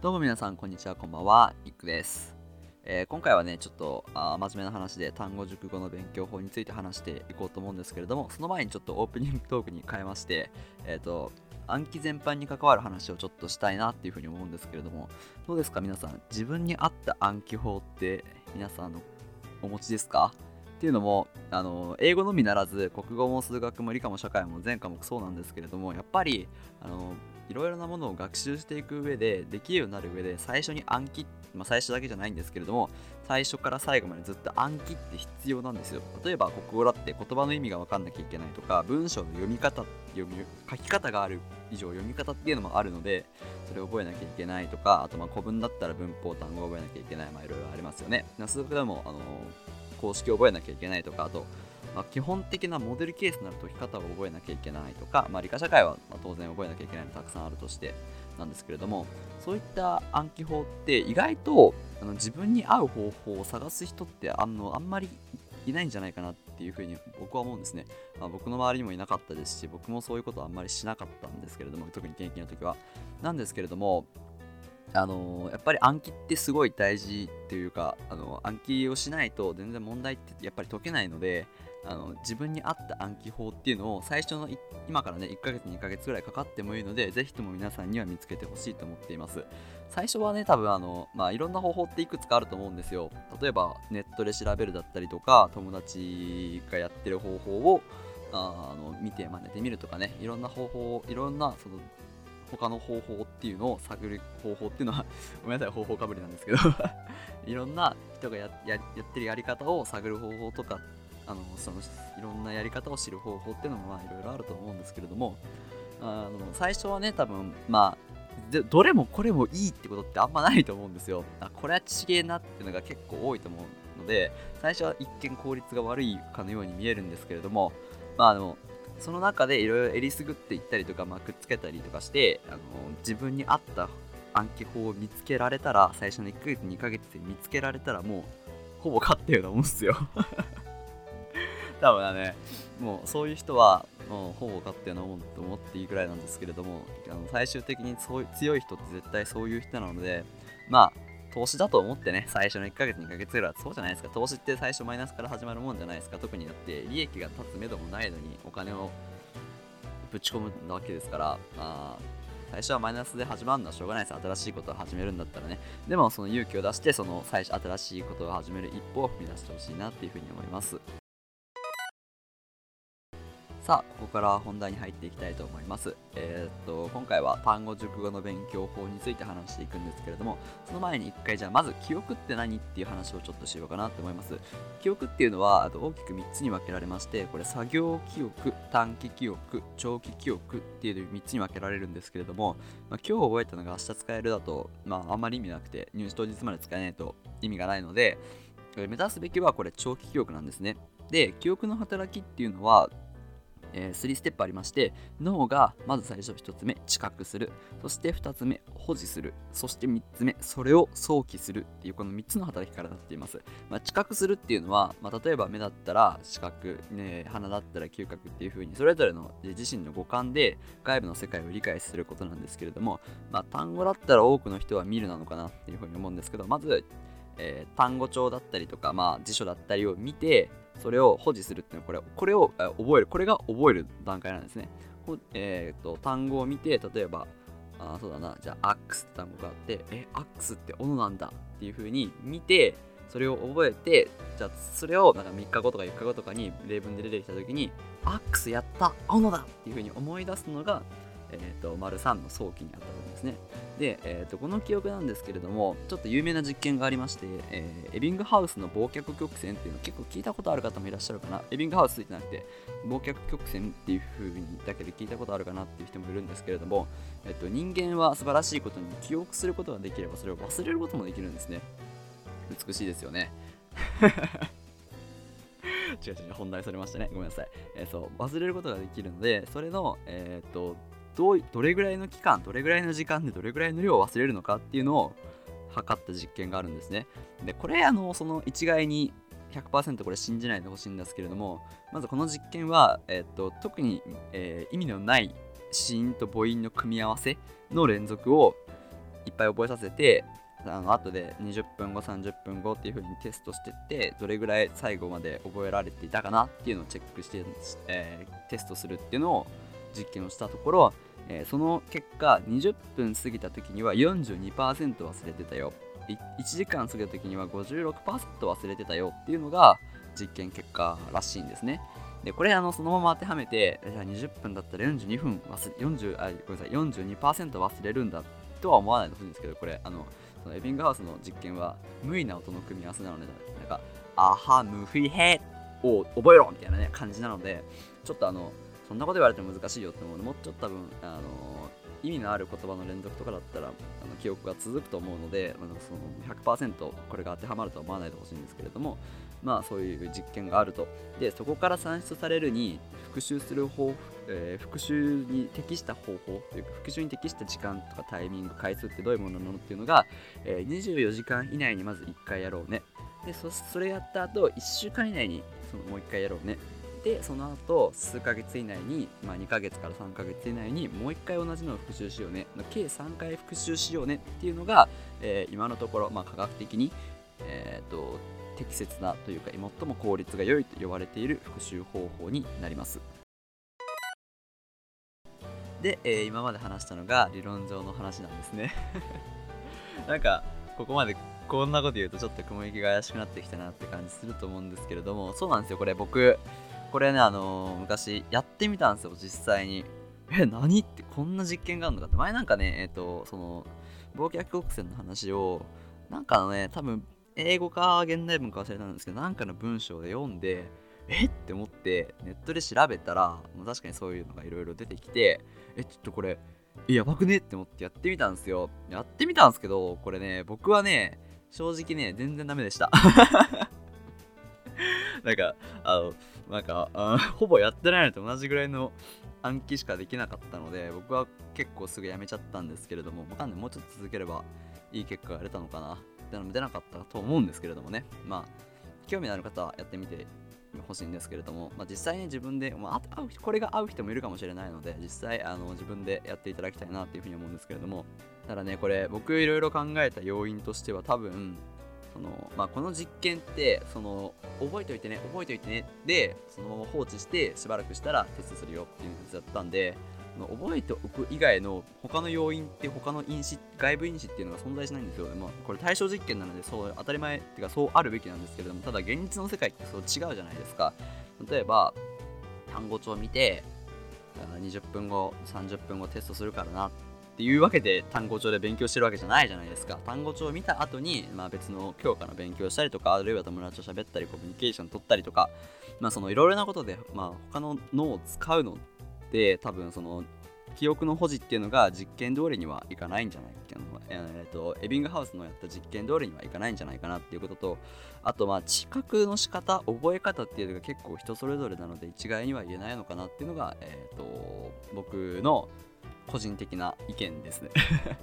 どうも皆さん、こんにちは、こんばんは、いくです。えー、今回はね、ちょっとあ真面目な話で単語熟語の勉強法について話していこうと思うんですけれども、その前にちょっとオープニング トークに変えまして、えっ、ー、と、暗記全般に関わる話をちょっとしたいなっていうふうに思うんですけれども、どうですか皆さん、自分に合った暗記法って皆さんのお持ちですか？っていうのもあの英語のみならず国語も数学も理科も社会も全科目そうなんですけれどもやっぱりあのいろいろなものを学習していく上でできるようになる上で最初に暗記、まあ、最初だけじゃないんですけれども最初から最後までずっと暗記って必要なんですよ。例えば国語だって言葉の意味が分かんなきゃいけないとか文章の読み方読み書き方がある以上読み方っていうのもあるのでそれを覚えなきゃいけないとかあとまあ古文だったら文法単語を覚えなきゃいけないまあいろいろありますよね。数学でもあの公式を覚えなきゃいけないとかあと、まあ、基本的なモデルケースになる解き方を覚えなきゃいけないとか、まあ、理科社会は当然覚えなきゃいけないのたくさんあるとしてなんですけれどもそういった暗記法って意外とあの自分に合う方法を探す人ってあのあんまりいないんじゃないかなっていうふうに僕は思うんですね、まあ、僕の周りにもいなかったですし僕もそういうことはあんまりしなかったんですけれども特に現役の時は。なんですけれどもあのやっぱり暗記ってすごい大事っていうかあの暗記をしないと全然問題ってやっぱり解けないのであの自分に合った暗記法っていうのを最初の今からね1ヶ月2ヶ月ぐらいかかってもいいのでぜひとも皆さんには見つけてほしいと思っています。最初はね多分あのまあいろんな方法っていくつかあると思うんですよ。例えばネットで調べるだったりとか友達がやってる方法をあの見て真似てみるとかねいろんな方法いろんなその他の方法っていうのを探る方法っていうのは ごめんなさい方法かぶりなんですけど いろんな人がやってるやり方を探る方法とかあのそのいろんなやり方を知る方法っていうのもまあいろいろあると思うんですけれどもあの最初はね多分まあどれもこれもいいってことってあんまないと思うんですよ。あこれはちげえなっていうのが結構多いと思うので最初は一見効率が悪いかのように見えるんですけれどもまああのその中でいろいろえりすぐっていったりとか、まあ、くっつけたりとかしてあの自分に合った暗記法を見つけられたら最初の1ヶ月2ヶ月で見つけられたらもうほぼ勝ったようなもんですよ。多分だね。もうそういう人はもうほぼ勝ったようなもんと思っていいぐらいなんですけれどもあの最終的にそう強い人って絶対そういう人なのでまあ投資だと思ってね、最初の1ヶ月、2ヶ月ぐらいはそうじゃないですか。投資って最初マイナスから始まるもんじゃないですか。特にだって利益が立つ目処もないのにお金をぶち込むわけですから、あ、最初はマイナスで始まるのはしょうがないです。新しいことを始めるんだったらね。でもその勇気を出して、その最初新しいことを始める一歩を踏み出してほしいなっていうふうに思います。さあ、ここから本題に入っていきたいと思います。えー、っと、今回は単語熟語の勉強法について話していくんですけれども、その前に一回じゃあまず記憶って何っていう話をちょっとしようかなと思います。記憶っていうのはあと大きく3つに分けられまして、これ作業記憶、短期記憶、長期記憶っていう3つに分けられるんですけれども、まあ、今日覚えたのが明日使えるだと、まああんまり意味なくて、入試当日まで使えないと意味がないので、目指すべきはこれ長期記憶なんですね。で、記憶の働きっていうのは、えー、3ステップありまして脳がまず最初1つ目知覚する。そして2つ目保持する。そして3つ目それを想起するっていうこの3つの働きからなっています、まあ、知覚するっていうのは、まあ、例えば目だったら視覚、ね、鼻だったら嗅覚っていう風にそれぞれの自身の五感で外部の世界を理解することなんですけれども、まあ、単語だったら多くの人は見るなのかなっていう風に思うんですけどまずえー、単語帳だったりとか、まあ、辞書だったりを見てそれを保持するっていうのはこれこれを覚えるこれが覚える段階なんですね。えーと、単語を見て例えばあそうだなじゃあアックスって単語があってえアックスって斧なんだっていう風に見てそれを覚えてじゃあそれをなんか3日後とか4日後とかに例文で出てきた時にアックスやった斧だっていう風に思い出すのがえーと、丸3の早期にあったるんですね。で、えーと、この記憶なんですけれども、ちょっと有名な実験がありまして、えー、エビングハウスの忘却曲線っていうの結構聞いたことある方もいらっしゃるかな。エビングハウスってなくて、忘却曲線っていう風にだけで聞いたことあるかなっていう人もいるんですけれども、えーと、人間は素晴らしいことに記憶することができればそれを忘れることもできるんですね。美しいですよね。違う違う、本題それましたね。ごめんなさい。えー、そう、忘れることができるので、それの、えっ、ー、と、どどれぐらいの期間どれぐらいの時間でどれぐらいの量を忘れるのかっていうのを測った実験があるんですね。でこれあのその一概に100%これ信じないでほしいんですけれどもまずこの実験は、えっと、特に、えー、意味のない子音と母音の組み合わせの連続をいっぱい覚えさせてあの後で20分後30分後っていう風にテストしてってどれぐらい最後まで覚えられていたかなっていうのをチェックして、えー、テストするっていうのを実験をしたところ、えー、その結果20分過ぎた時には42%忘れてたよ。1時間過ぎた時には56%忘れてたよっていうのが実験結果らしいんですね。でこれあのそのまま当てはめてじゃあ20分だったら42分忘れ40あごめんなさい42%忘れるんだとは思わないでほしいんですけどこれあのそのエビングハウスの実験は無意な音の組み合わせなのでなんかアハムフィヘを覚えろみたいなね感じなのでちょっとあのそんなこと言われても難しいよって思うのもうちょっと多分あの意味のある言葉の連続とかだったらあの記憶が続くと思うので、まあ、その100%これが当てはまるとは思わないでほしいんですけれどもまあそういう実験があると。でそこから算出されるに復習する方えー、復習に適した方法というか復習に適した時間とかタイミング回数ってどういうものなのっていうのが、えー、24時間以内にまず1回やろうね。でそそれやった後1週間以内にそのもう1回やろうね。でその後数ヶ月以内に、まあ、2ヶ月から3ヶ月以内にもう1回同じのを復習しようね計3回復習しようねっていうのが、えー、今のところ、まあ、科学的に、えーと、適切なというか最も効率が良いと言われている復習方法になります。で、えー、今まで話したのが理論上の話なんですね。なんかここまでこんなこと言うとちょっと雲行きが怪しくなってきたなって感じすると思うんですけれどもそうなんですよ。これ僕これね、あのー、昔やってみたんですよ、実際に。え、何ってこんな実験があるのかって。前なんかね、えっ、ー、と、その、忘却曲線の話を、なんかね、多分、英語か現代文か忘れたんですけど、なんかの文章で読んで、えって思って、ネットで調べたら、もう確かにそういうのがいろいろ出てきて、え、ちょっとこれ、やばくねって思ってやってみたんですよ。やってみたんですけど、これね、僕はね、正直ね、全然ダメでした。なんか、あの、なんかあ ほぼやってないのと同じぐらいの暗記しかできなかったので僕は結構すぐやめちゃったんですけれどもわかんないもうちょっと続ければいい結果が出たのかなってのも出なかったと思うんですけれどもね。まあ興味のある方はやってみてほしいんですけれども、まあ、実際に自分で、まあ、これが合う人もいるかもしれないので実際あの自分でやっていただきたいなっていうふうに思うんですけれどもただねこれ僕いろいろ考えた要因としては多分その、まあ、この実験ってその覚えておいてね覚えておいてねでそのまま放置してしばらくしたらテストするよっていうやつだったんで覚えておく以外の他の要因って他の因子外部因子っていうのが存在しないんですよ、まあ、これ対象実験なのでそう当たり前っていうかそうあるべきなんですけれどもただ現実の世界ってそう違うじゃないですか。例えば単語帳を見て20分後30分後テストするからなってていうわけで単語帳で勉強してるわけじゃないじゃないですか。単語帳を見た後に、まあ、別の教科の勉強したりとかあるいは友達と喋ったりコミュニケーション取ったりとかまあそのいろいろなことで、まあ、他の脳を使うのって多分その記憶の保持っていうのが実験通りにはいかないんじゃないっていうのえーと、エビングハウスのやった実験通りにはいかないんじゃないかなっていうこととあとまあ知覚の仕方覚え方っていうのが結構人それぞれなので一概には言えないのかなっていうのが、えーと僕の個人的な意見ですね。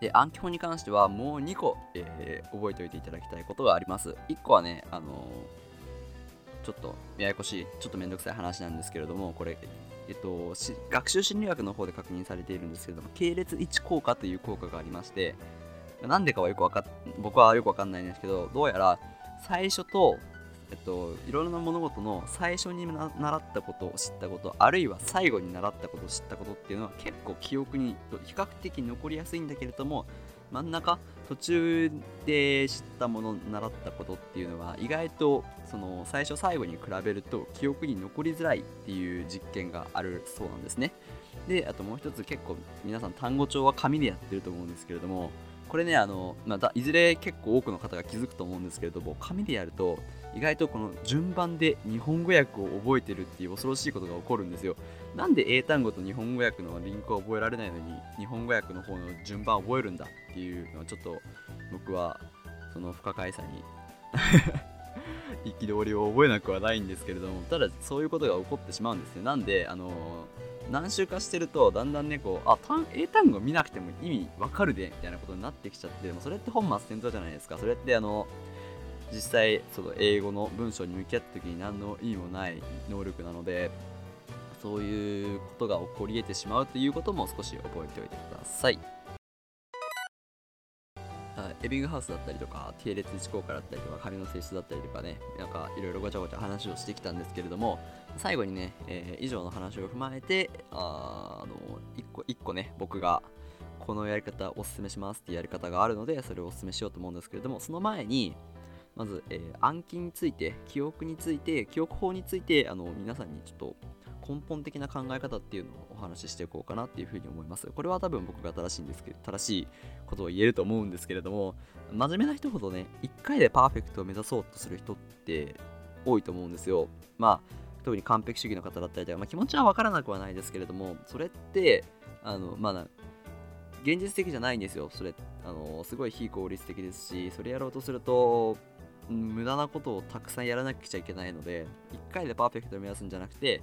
で暗記法に関してはもう2個、えー、覚えておいていただきたいことがあります。1個はねあのー、ちょっとややこしいちょっとめんどくさい話なんですけれどもこれえっと、学習心理学の方で確認されているんですけれども系列1効果という効果がありましてなんでかはよくわか僕はよくわかんないんですけどどうやら最初とえっと、いろいろな物事の最初に習ったことを知ったことあるいは最後に習ったことを知ったことっていうのは結構記憶に比較的残りやすいんだけれども真ん中途中で知ったもの習ったことっていうのは意外とその最初最後に比べると記憶に残りづらいっていう実験があるそうなんですね。であともう一つ結構皆さん単語帳は紙でやってると思うんですけれどもこれねあの、まあ、いずれ結構多くの方が気づくと思うんですけれども紙でやると意外とこの順番で日本語訳を覚えてるっていう恐ろしいことが起こるんですよ。なんで英単語と日本語訳のリンクを覚えられないのに日本語訳の方の順番を覚えるんだっていうのはちょっと僕はその不可解さに 憤りを覚えなくはないんですけれどもただそういうことが起こってしまうんですよ。なんであの何週かしてるとだんだんねこうあ単英単語見なくても意味わかるでみたいなことになってきちゃってでもそれって本末転倒じゃないですか。それってあの実際その英語の文章に向き合った時に何の意味もない能力なのでそういうことが起こり得てしまうということも少し覚えておいてください。エビングハウスだったりとか、系列思考化だったりとか、紙の性質だったりとかね、なんかいろいろごちゃごちゃ話をしてきたんですけれども、最後にね、えー、以上の話を踏まえて、あの、一個一個ね、僕がこのやり方おすすめしますっていうやり方があるので、それをおすすめしようと思うんですけれども、その前に、まず、えー、暗記について、記憶について、記憶法について、あの皆さんにちょっと根本的な考え方っていうのをお話ししていこうかなっていうふうに思います。これは多分僕が正しいんですけど、正しいことを言えると思うんですけれども、真面目な人ほどね、1回でパーフェクトを目指そうとする人って多いと思うんですよ。まあ、特に完璧主義の方だったりとか、まあ、気持ちは分からなくはないですけれども、それって、あの、まあ、現実的じゃないんですよ。それ、あの、すごい非効率的ですし、それやろうとすると、無駄なことをたくさんやらなくちゃいけないので1回でパーフェクトを目指すんじゃなくて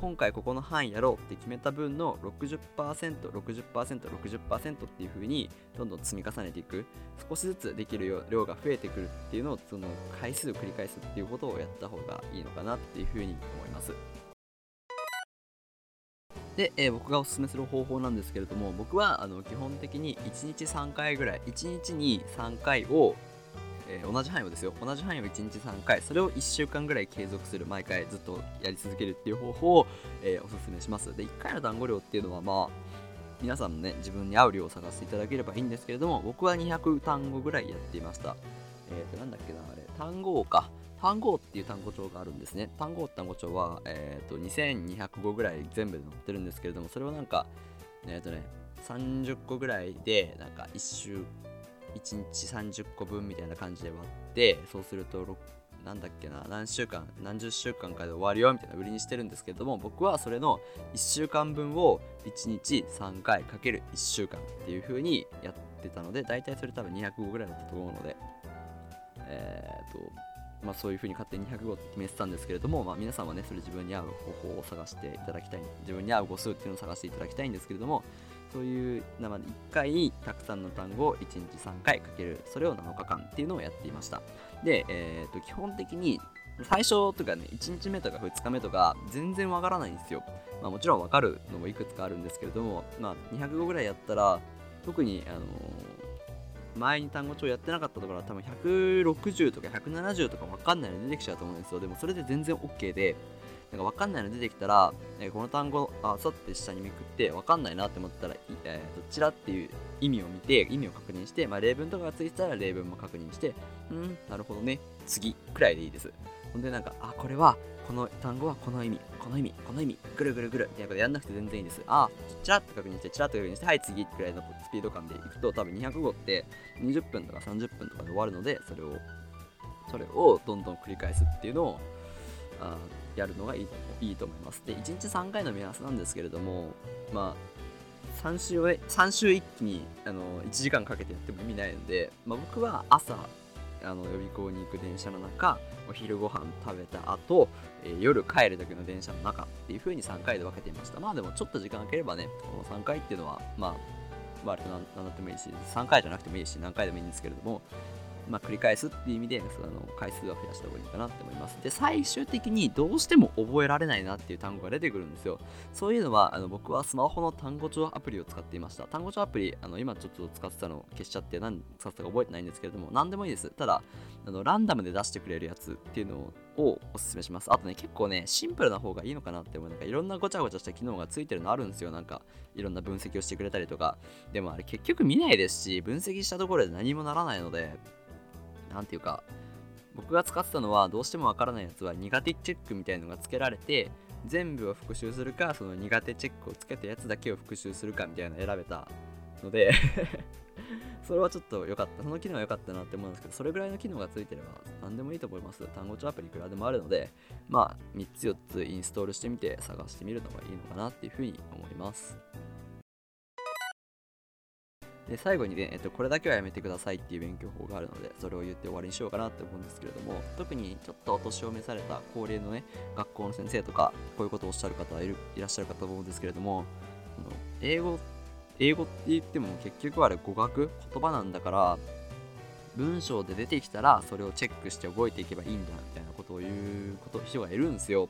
今回ここの範囲やろうって決めた分の 60%60%60% っていう風にどんどん積み重ねていく。少しずつできる量が増えてくるっていうのをその回数を繰り返すっていうことをやった方がいいのかなっていう風に思います。で、えー、僕がおすすめする方法なんですけれども僕はあの基本的に1日3回ぐらい1日に3回をえー、同じ範囲をですよ。同じ範囲を1日3回。それを1週間ぐらい継続する毎回ずっとやり続けるっていう方法を、えー、おすすめします。で1回の単語量っていうのはまあ皆さんもね自分に合う量を探していただければいいんですけれども僕は200単語ぐらいやっていました。えっ、ー、となんだっけなあれ。単語か。単語っていう単語帳があるんですね。単語単語帳は、えーと、2200語ぐらい全部で載ってるんですけれどもそれをなんかえっ、ー、とね30個ぐらいでなんか1週間1日30個分みたいな感じで割ってそうするとなんだっけな何週間何十週間かで終わるよみたいな売りにしてるんですけれども僕はそれの1週間分を1日3回かける1週間っていう風にやってたので大体それ多分200語ぐらいだったと思うのでえー、っとまあ、そういう風に勝手に200語って決めてたんですけれども、まあ、皆さんはねそれ自分に合う方法を探していただきたい自分に合う語数っていうのを探していただきたいんですけれどもそういう生で1回たくさんの単語を1日3回かける。それを7日間っていうのをやっていました。で、えー、と基本的に最初とかね1日目とか2日目とか全然わからないんですよ、まあ、もちろんわかるのもいくつかあるんですけれども、まあ、200語ぐらいやったら特にあのー前に単語帳やってなかったところは多分160とか170とか分かんないの出てきちゃうと思うんですよ。でもそれで全然 OK でなんか分かんないの出てきたら、えこの単語、あ、さって下にめくって、分かんないなって思ったら、えー、どちらっていう意味を見て、意味を確認して、まあ、例文とかがついてたら例文も確認して、うん、なるほどね、次くらいでいいです。ほんで、なんか、あ、これは、この単語はこの意味、この意味、この意味、ぐるぐるぐるみたいなことやんなくて全然いいです。あ、チラッと確認して、チラッと確認して、はい、次くらいのスピード感でいくと、多分200語って20分とか30分とかで終わるので、それを、それをどんどん繰り返すっていうのを、あやるのがいいいいと思います。で、1日3回の目安なんですけれども、まあ、3週 ,3 週一気にあの1時間かけてやっても意味ないので、まあ、僕は朝あの予備校に行く電車の中お昼ご飯食べた後、えー、夜帰る時の電車の中っていう風に3回で分けていましたまあでもちょっと時間空ければねこの3回っていうのはまあ割と何だってもいいし3回じゃなくてもいいし何回でもいいんですけれどもまあ、繰り返すっていう意味でその回数は増やした方がいいかなって思います。で、最終的にどうしても覚えられないなっていう単語が出てくるんですよ。そういうのはあの僕はスマホの単語帳アプリを使っていました。単語帳アプリ、あの今ちょっと使ってたの消しちゃって何使ってたか覚えてないんですけれども、何でもいいです。ただ、あのランダムで出してくれるやつっていうのをおすすめします。あとね、結構ね、シンプルな方がいいのかなって思う。なんかいろんなごちゃごちゃした機能がついてるのあるんですよ。なんかいろんな分析をしてくれたりとか。でもあれ結局見ないですし、分析したところで何もならないので、何ていうか僕が使ってたのはどうしてもわからないやつは苦手チェックみたいのが付けられて全部を復習するかその苦手チェックをつけたやつだけを復習するかみたいなの選べたので それはちょっと良かった。その機能は良かったなって思うんですけどそれぐらいの機能がついてれば何でもいいと思います。単語帳アプリいくらでもあるのでまあ3つ4つインストールしてみて探してみるのがいいのかなっていうふうに思います。で最後にね、えっと、これだけはやめてくださいっていう勉強法があるので、それを言って終わりにしようかなって思うんですけれども、特にちょっとお年を召された高齢のね、学校の先生とか、こういうことをおっしゃる方いるいらっしゃるかと思うんですけれども、英語、英語って言っても結局あれ語学、言葉なんだから、文章で出てきたらそれをチェックして覚えていけばいいんだみたいなことを言うこと人がいるんですよ。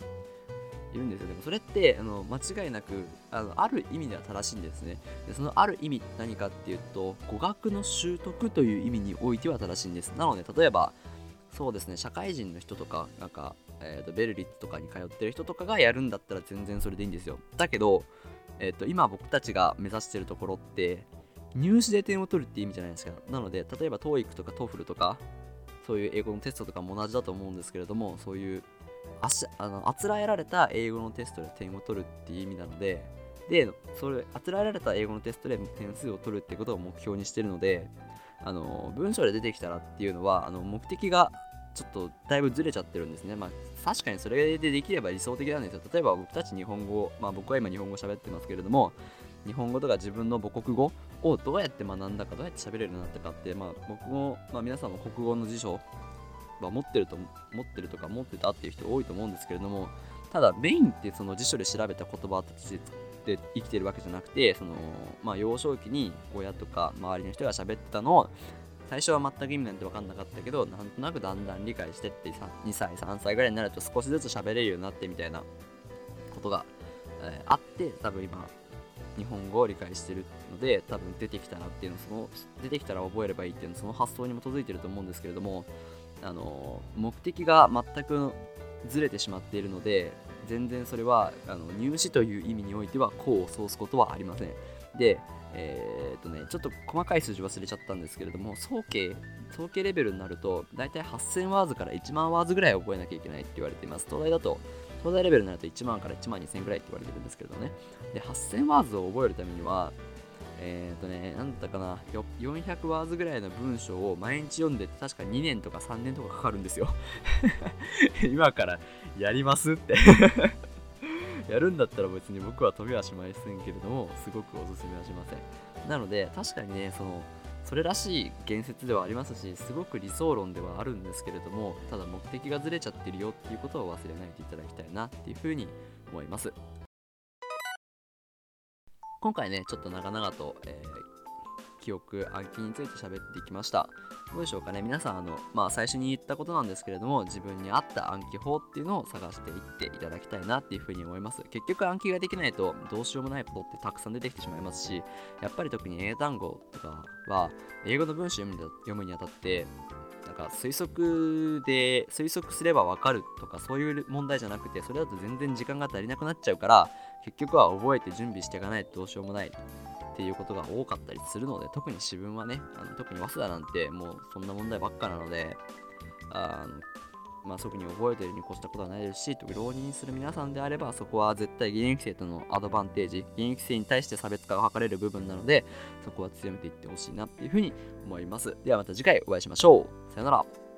いるんですよ。でもそれってあの間違いなくあのある意味では正しいんですね。でそのある意味何かっていうと語学の習得という意味においては正しいんです。なので例えばそうですね社会人の人とかなんか、えーと、ベルリッツとかに通ってる人とかがやるんだったら全然それでいいんですよ。だけど、えーと、今僕たちが目指してるところって入試で点を取るって意味じゃないですか。なので例えば TOEIC とか TOEFL とかそういう英語のテストとかも同じだと思うんですけれどもそういうあしあのあつらえられた英語のテストで点を取るっていう意味なのででそれあつらえられた英語のテストで点数を取るってことを目標にしてるのであの文章で出てきたらっていうのはあの目的がちょっとだいぶずれちゃってるんですね。まあ、確かにそれでできれば理想的なんですよ。例えば僕たち日本語、まあ僕は今日本語喋ってますけれども、日本語とか自分の母国語をどうやって学んだか、どうやって喋れるようになったかって、まあ僕も、まあ皆さんも国語の辞書は持ってると、持ってるとか持ってたっていう人多いと思うんですけれども、ただメインってその辞書で調べた言葉たちで生きてるわけじゃなくて、その、まあ幼少期に親とか周りの人が喋ってたのを、最初は全く意味なんて分かんなかったけど、なんとなくだんだん理解してって2歳、3歳ぐらいになると少しずつ喋れるようになってみたいなことが、えー、あって、多分今、日本語を理解してるので、多分出てきたらっていうのその、出てきたら覚えればいいっていうのその発想に基づいてると思うんですけれども、あの目的が全くずれてしまっているので、全然それはあの入試という意味においては功を奏すことはありません。で、えー、っとね、ちょっと細かい数字忘れちゃったんですけれども、総計、総計レベルになると、だいたい8000ワーズから1万ワーズぐらい覚えなきゃいけないって言われています。東大だと、東大レベルになると1万から1万2000ぐらいって言われてるんですけれどね。で、8000ワーズを覚えるためには、えー、とね、なんだったかな、400ワーズぐらいの文章を毎日読んでて、確か2年とか3年とかかかるんですよ。今からやりますって やるんだったら別に僕は飛びはしませんけれども、すごくおすすめはしません。なので、確かにね、その、それらしい言説ではありますし、すごく理想論ではあるんですけれども、ただ目的がずれちゃってるよっていうことを忘れないでいただきたいなっていうふうに思います。今回ね、ちょっと長々と、えー記憶、暗記について喋ってきました。どうでしょうかね？皆さん、あの、まあ最初に言ったことなんですけれども、自分に合った暗記法っていうのを探していっていただきたいなっていうふうに思います。結局暗記ができないとどうしようもないことってたくさん出てきてしまいますし、やっぱり特に英単語とかは、英語の文章読むにあたって、なんか推測で推測すればわかるとかそういう問題じゃなくてそれだと全然時間が足りなくなっちゃうから結局は覚えて準備していかないとどうしようもないっていうことが多かったりするので特に自分はねあの特に早稲田なんてもうそんな問題ばっかなのであのまあ、特に覚えてるに越したことはないですし、浪人する皆さんであれば、そこは絶対現役生とのアドバンテージ、現役生に対して差別化が図れる部分なので、そこは強めていってほしいなっていうふうに思います。ではまた次回お会いしましょう。さよなら。